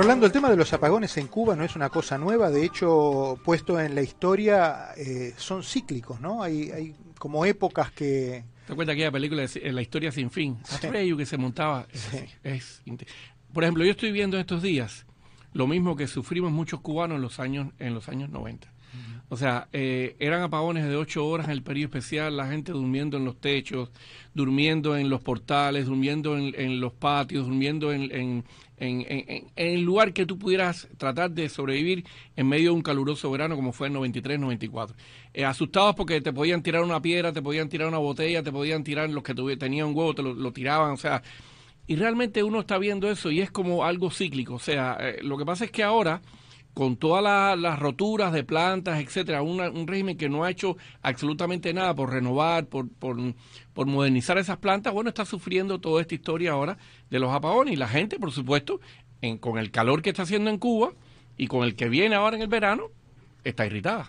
Rolando, el tema de los apagones en Cuba no es una cosa nueva, de hecho, puesto en la historia, eh, son cíclicos, ¿no? Hay, hay como épocas que... ¿Te cuenta aquella película de La historia sin fin? Sí. que se montaba. Es, por ejemplo, yo estoy viendo estos días lo mismo que sufrimos muchos cubanos en los años, en los años 90. O sea, eh, eran apagones de ocho horas en el periodo especial, la gente durmiendo en los techos, durmiendo en los portales, durmiendo en, los patios, durmiendo en, en, en, el lugar que tú pudieras tratar de sobrevivir en medio de un caluroso verano como fue el 93-94. Eh, asustados porque te podían tirar una piedra, te podían tirar una botella, te podían tirar los que tenían un huevo, te lo, tiraban, o sea... Y realmente uno está viendo eso y es como algo cíclico. O sea, eh, lo que pasa es que ahora con todas las roturas de plantas, etcétera, un régimen que no ha hecho absolutamente nada por renovar, por, por, por, modernizar esas plantas, bueno, está sufriendo toda esta historia ahora de los apagones y la gente, por supuesto, en, con el calor que está haciendo en Cuba y con el que viene ahora en el verano, está irritada.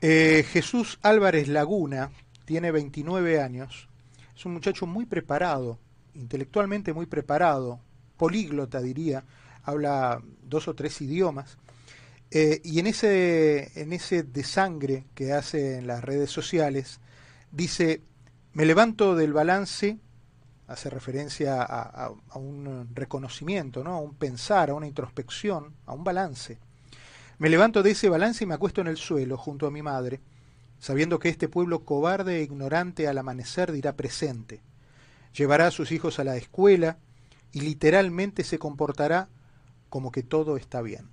Eh, Jesús Álvarez Laguna tiene 29 años, es un muchacho muy preparado, intelectualmente muy preparado, políglota diría, habla dos o tres idiomas. Eh, y en ese, en ese desangre que hace en las redes sociales, dice, me levanto del balance, hace referencia a, un reconocimiento, ¿no? a un pensar, a una introspección, a un balance. Me levanto de ese balance y me acuesto en el suelo junto a mi madre, sabiendo que este pueblo cobarde e ignorante al amanecer dirá presente. Llevará a sus hijos a la escuela y literalmente se comportará como que todo está bien.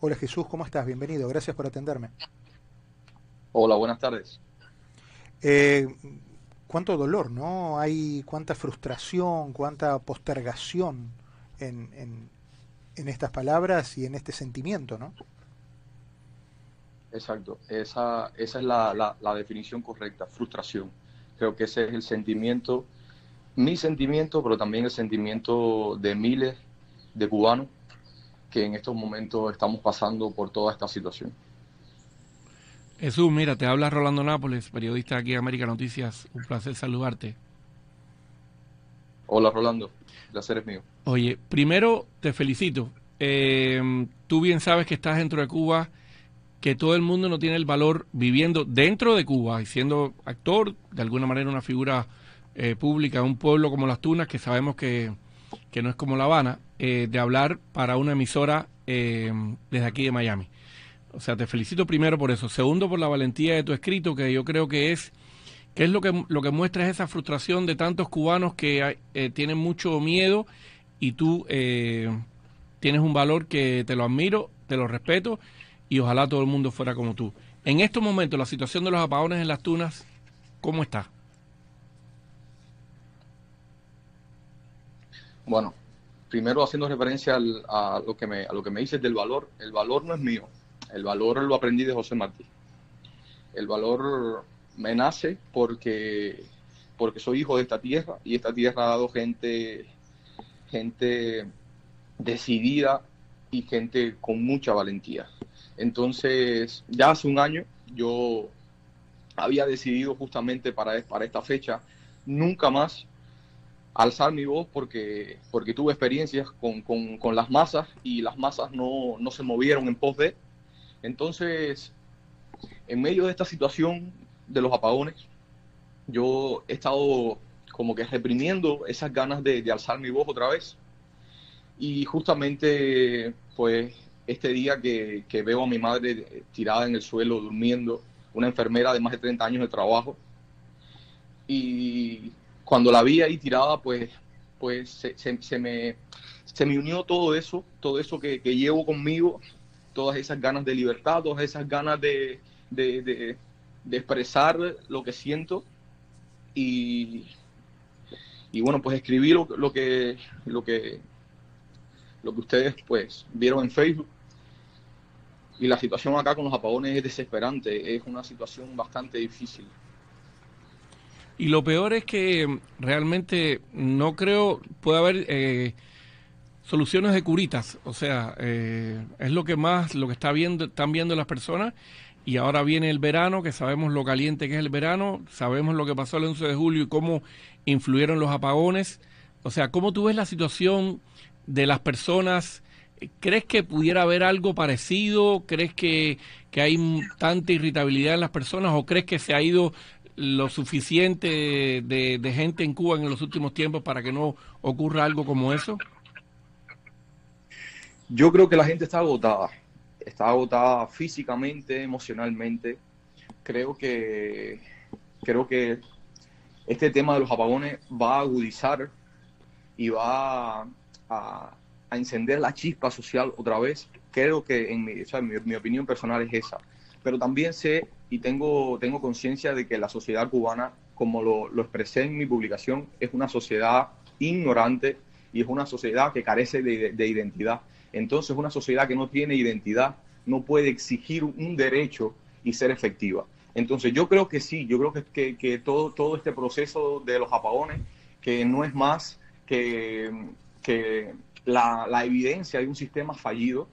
Hola Jesús, ¿cómo estás? Bienvenido, gracias por atenderme. Hola, buenas tardes. Eh, cuánto dolor, ¿no? Hay cuánta frustración, cuánta postergación en, en, estas palabras y en este sentimiento, ¿no? Exacto, esa, esa es la, la, definición correcta, frustración. Creo que ese es el sentimiento, mi sentimiento, pero también el sentimiento de miles de cubanos que en estos momentos estamos pasando por toda esta situación. Jesús, mira, te habla Rolando Nápoles, periodista aquí en América Noticias. Un placer saludarte. Hola Rolando, el placer es mío. Oye, primero te felicito. Eh, tú bien sabes que estás dentro de Cuba, que todo el mundo no tiene el valor viviendo dentro de Cuba y siendo actor, de alguna manera una figura eh, pública, un pueblo como Las Tunas, que sabemos que, que no es como La Habana, eh, de hablar para una emisora eh, desde aquí de Miami. O sea, te felicito primero por eso. Segundo, por la valentía de tu escrito, que yo creo que es que es lo que lo que muestra es esa frustración de tantos cubanos que eh, tienen mucho miedo y tú tienes un valor que te lo admiro, te lo respeto y ojalá todo el mundo fuera como tú. En estos momentos, la situación de los apagones en las tunas, ¿cómo está? Bueno, primero haciendo referencia a, lo que me, a lo que me dices del valor, el valor no es mío, el valor lo aprendí de José Martí. El valor me nace porque, porque soy hijo de esta tierra y esta tierra ha dado gente, gente decidida y gente con mucha valentía. Entonces, ya hace un año yo había decidido justamente para, para esta fecha nunca más alzar mi voz porque, porque tuve experiencias con, con, las masas y las masas no, no, se movieron en pos de. Entonces, en medio de esta situación de los apagones, yo he estado como que reprimiendo esas ganas de, alzar mi voz otra vez. Y justamente, pues, este día que, que veo a mi madre tirada en el suelo, durmiendo, una enfermera de más de 30 años de trabajo, y cuando la vi ahí tirada, pues, pues se, se, me, se me unió todo eso, todo eso que, llevo conmigo, todas esas ganas de libertad, todas esas ganas de, de, expresar lo que siento. Y, y bueno, pues escribí lo, lo, que, lo, que, lo que ustedes pues vieron en Facebook. Y la situación acá con los apagones es desesperante, es una situación bastante difícil. Y lo peor es que realmente no creo puede haber eh, soluciones de curitas. O sea, eh, es lo que más, lo que está viendo, están viendo las personas. Y ahora viene el verano, que sabemos lo caliente que es el verano, sabemos lo que pasó el 11 de julio y cómo influyeron los apagones. O sea, ¿cómo tú ves la situación de las personas, ¿crees que pudiera haber algo parecido? ¿Crees que, que hay tanta irritabilidad en las personas o crees que se ha ido lo suficiente de, gente en Cuba en los últimos tiempos para que no ocurra algo como eso? Yo creo que la gente está agotada, está agotada físicamente, emocionalmente. Creo que creo que este tema de los apagones va a agudizar y va a, encender la chispa social otra vez. Creo que en mi, mi opinión personal es esa. Pero también sé y tengo, tengo conciencia de que la sociedad cubana, como lo, lo, expresé en mi publicación, es una sociedad ignorante y es una sociedad que carece de, de, identidad. Entonces, una sociedad que no tiene identidad no puede exigir un derecho y ser efectiva. Entonces, yo creo que sí, yo creo que, que, que todo, todo este proceso de los apagones, que no es más que, que la, la evidencia de un sistema fallido,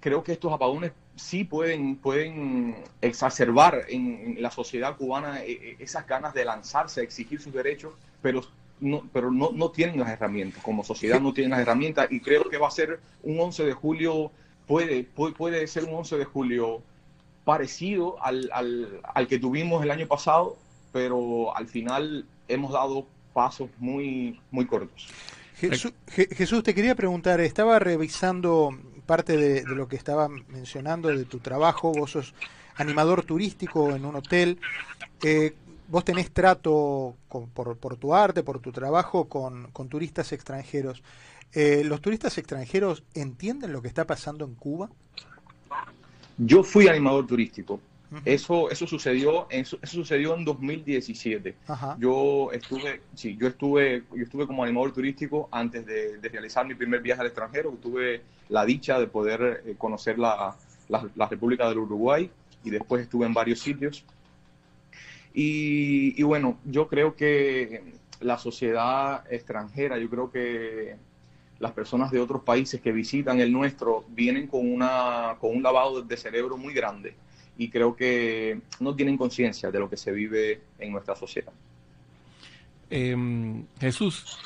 creo que estos apagones sí pueden, pueden exacerbar en, la sociedad cubana eh, eh, esas ganas de lanzarse a exigir sus derechos, pero no, pero no, no tienen las herramientas, como sociedad no tienen las herramientas y creo que va a ser un 11 de julio, puede, puede, ser un 11 de julio parecido al, al, al que tuvimos el año pasado, pero al final hemos dado pasos muy, muy cortos. Jesús, Jesús, te quería preguntar, estaba revisando parte de, lo que estaba mencionando de tu trabajo, vos sos animador turístico en un hotel, eh, vos tenés trato por, por, tu arte, por tu trabajo con, turistas extranjeros. Eh, ¿Los turistas extranjeros entienden lo que está pasando en Cuba? Yo fui animador turístico. Eso, eso sucedió, eso, sucedió en 2017. Yo estuve, sí, yo estuve, yo estuve como animador turístico antes de, realizar mi primer viaje al extranjero. Tuve la dicha de poder eh, conocer la, la, República del Uruguay y después estuve en varios sitios. Y, y, bueno, yo creo que la sociedad extranjera, yo creo que las personas de otros países que visitan el nuestro vienen con, una, con un lavado de cerebro muy grande y creo que no tienen conciencia de lo que se vive en nuestra sociedad. Em, Jesús,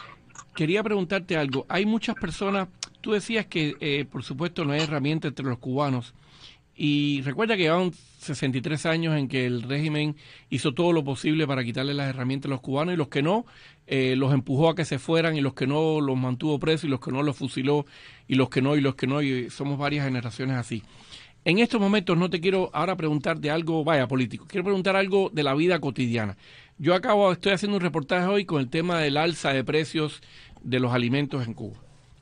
quería preguntarte algo. Hay muchas personas, tú decías que eh, por supuesto no hay herramienta entre los cubanos y recuerda que llevan 63 años en que el régimen hizo todo lo posible para quitarle las herramientas a los cubanos y los que no, eh, los empujó a que se fueran y los que no los mantuvo presos y los que no los fusiló y los que no y los que no y somos varias generaciones así. En estos momentos no te quiero ahora preguntar de algo, vaya, político, quiero preguntar algo de la vida cotidiana. Yo acabo, estoy haciendo un reportaje hoy con el tema del alza de precios de los alimentos en Cuba.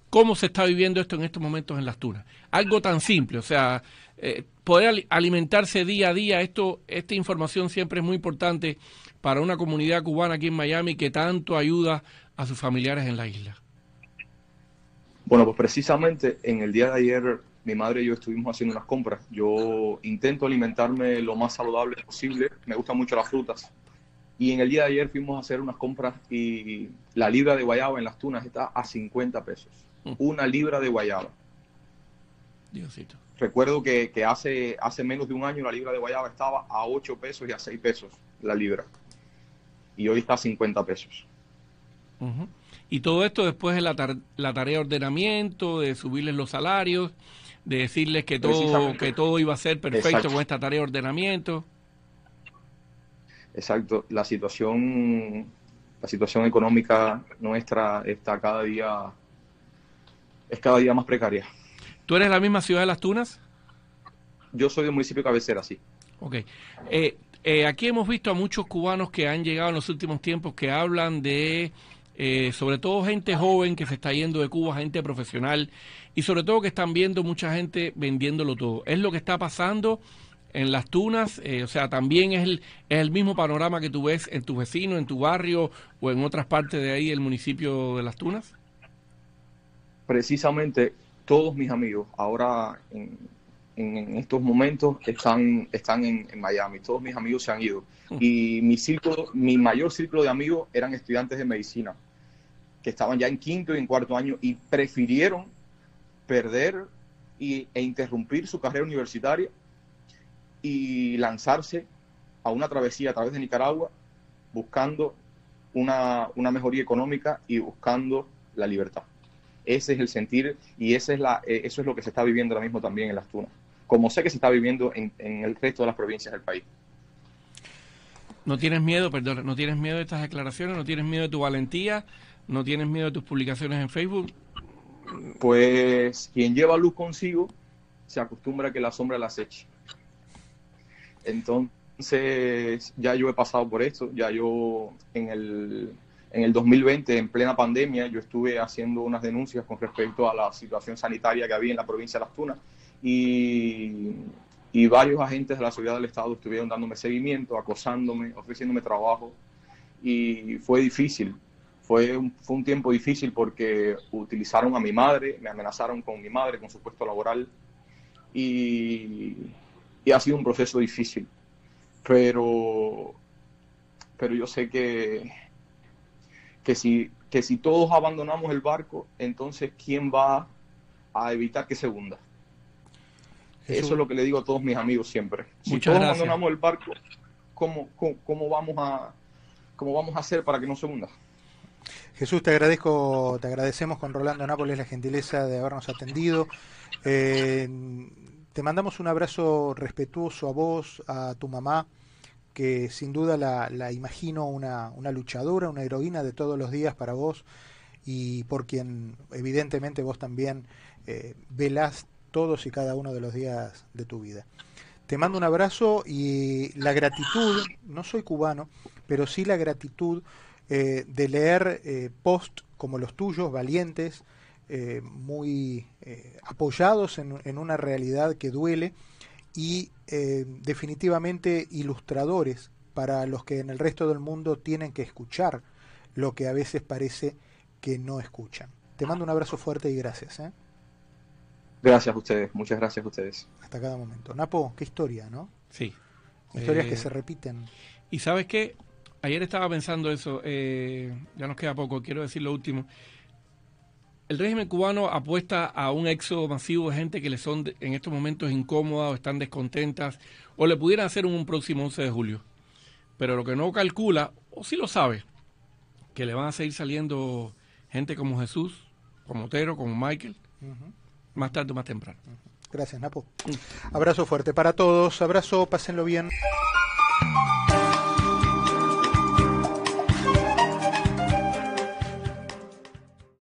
¿Cómo se está viviendo esto en estos momentos en las tunas? Algo tan simple, o sea, eh, poder alimentarse día a día, esto, esta información siempre es muy importante para una comunidad cubana aquí en Miami que tanto ayuda a sus familiares en la isla. Bueno, pues precisamente en el día de ayer mi madre y yo estuvimos haciendo unas compras. Yo intento alimentarme lo más saludable posible, me gustan mucho las frutas. Y en el día de ayer fuimos a hacer unas compras y la libra de guayaba en las tunas está a 50 pesos. Mm. Una libra de guayaba. Diosito. Recuerdo que, que, hace, hace menos de un año la libra de guayaba estaba a 8 pesos y a 6 pesos la libra. Y hoy está a 50 pesos. Y todo esto después de la, la tarea de ordenamiento, de subirles los salarios, de decirles que todo, que todo iba a ser perfecto con esta tarea de ordenamiento. Exacto, la situación, la situación económica nuestra está cada día, es cada día más precaria. ¿Tú eres la misma ciudad de Las Tunas? Yo soy del municipio de Cabecera, sí. Ok. Eh, eh, aquí hemos visto a muchos cubanos que han llegado en los últimos tiempos que hablan de eh, sobre todo gente joven que se está yendo de Cuba, gente profesional y sobre todo que están viendo mucha gente vendiéndolo todo. Es lo que está pasando en las tunas, eh, o sea, también es el, es el mismo panorama que tú ves en tu vecino, en tu barrio o en otras partes de ahí, el municipio de las tunas. Precisamente todos mis amigos ahora en, en estos momentos están, están en, en, Miami, todos mis amigos se han ido mm. y mi círculo, mi mayor círculo de amigos eran estudiantes de medicina que estaban ya en quinto y en cuarto año y prefirieron perder y, e interrumpir su carrera universitaria y lanzarse a una travesía a través de Nicaragua buscando una, una mejoría económica y buscando la libertad. Ese es el sentir y es la, eh, eso es lo que se está viviendo ahora mismo también en las Tunas, como sé que se está viviendo en, en el resto de las provincias del país. ¿No tienes miedo, perdón, no tienes miedo de estas declaraciones? ¿No tienes miedo de tu valentía? ¿No tienes miedo de tus publicaciones en Facebook? Pues quien lleva luz consigo se acostumbra a que la sombra la aceche. Entonces, ya yo he pasado por esto, ya yo en el, en el 2020, en plena pandemia, yo estuve haciendo unas denuncias con respecto a la situación sanitaria que había en la provincia de Las Tunas y, y varios agentes de la seguridad del Estado estuvieron dándome seguimiento, acosándome, ofreciéndome trabajo y fue difícil. Fue un, fue un tiempo difícil porque utilizaron a mi madre, me amenazaron con mi madre, con su puesto laboral y, y ha sido un proceso difícil. Pero, pero yo sé que, que, si, que si todos abandonamos el barco, entonces ¿quién va a evitar que se hunda? Jesús. Eso es lo que le digo a todos mis amigos siempre. Si Muchas todos gracias. abandonamos el barco, ¿cómo, cómo, cómo vamos a, ¿cómo vamos a hacer para que no se hunda? Jesús, te agradezco, te agradecemos con Rolando Nápoles la gentileza de habernos atendido. Eh, te mandamos un abrazo respetuoso a vos, a tu mamá, que sin duda la, imagino una, una, luchadora, una heroína de todos los días para vos y por quien evidentemente vos también eh, velás todos y cada uno de los días de tu vida. Te mando un abrazo y la gratitud, no soy cubano, pero sí la gratitud eh, de leer eh, post como los tuyos, valientes, eh, muy eh, apoyados en, en, una realidad que duele y eh, definitivamente ilustradores para los que en el resto del mundo tienen que escuchar lo que a veces parece que no escuchan. Te mando un abrazo fuerte y gracias. ¿eh? Gracias a ustedes, muchas gracias a ustedes. Hasta cada momento. Napo, qué historia, ¿no? Sí. Historias que se repiten. Y sabes qué, ayer estaba pensando eso, eh, ya nos queda poco, quiero decir lo último. El régimen cubano apuesta a un éxodo masivo de gente que le son de, en estos momentos incómodas o están descontentas o le pudieran hacer un, un próximo 11 de julio. Pero lo que no calcula, o sí lo sabe, que le van a seguir saliendo gente como Jesús, como Otero, como Michael, uh -huh. más tarde o más temprano. Uh -huh. Gracias, Napo. Abrazo fuerte para todos, abrazo, pásenlo bien.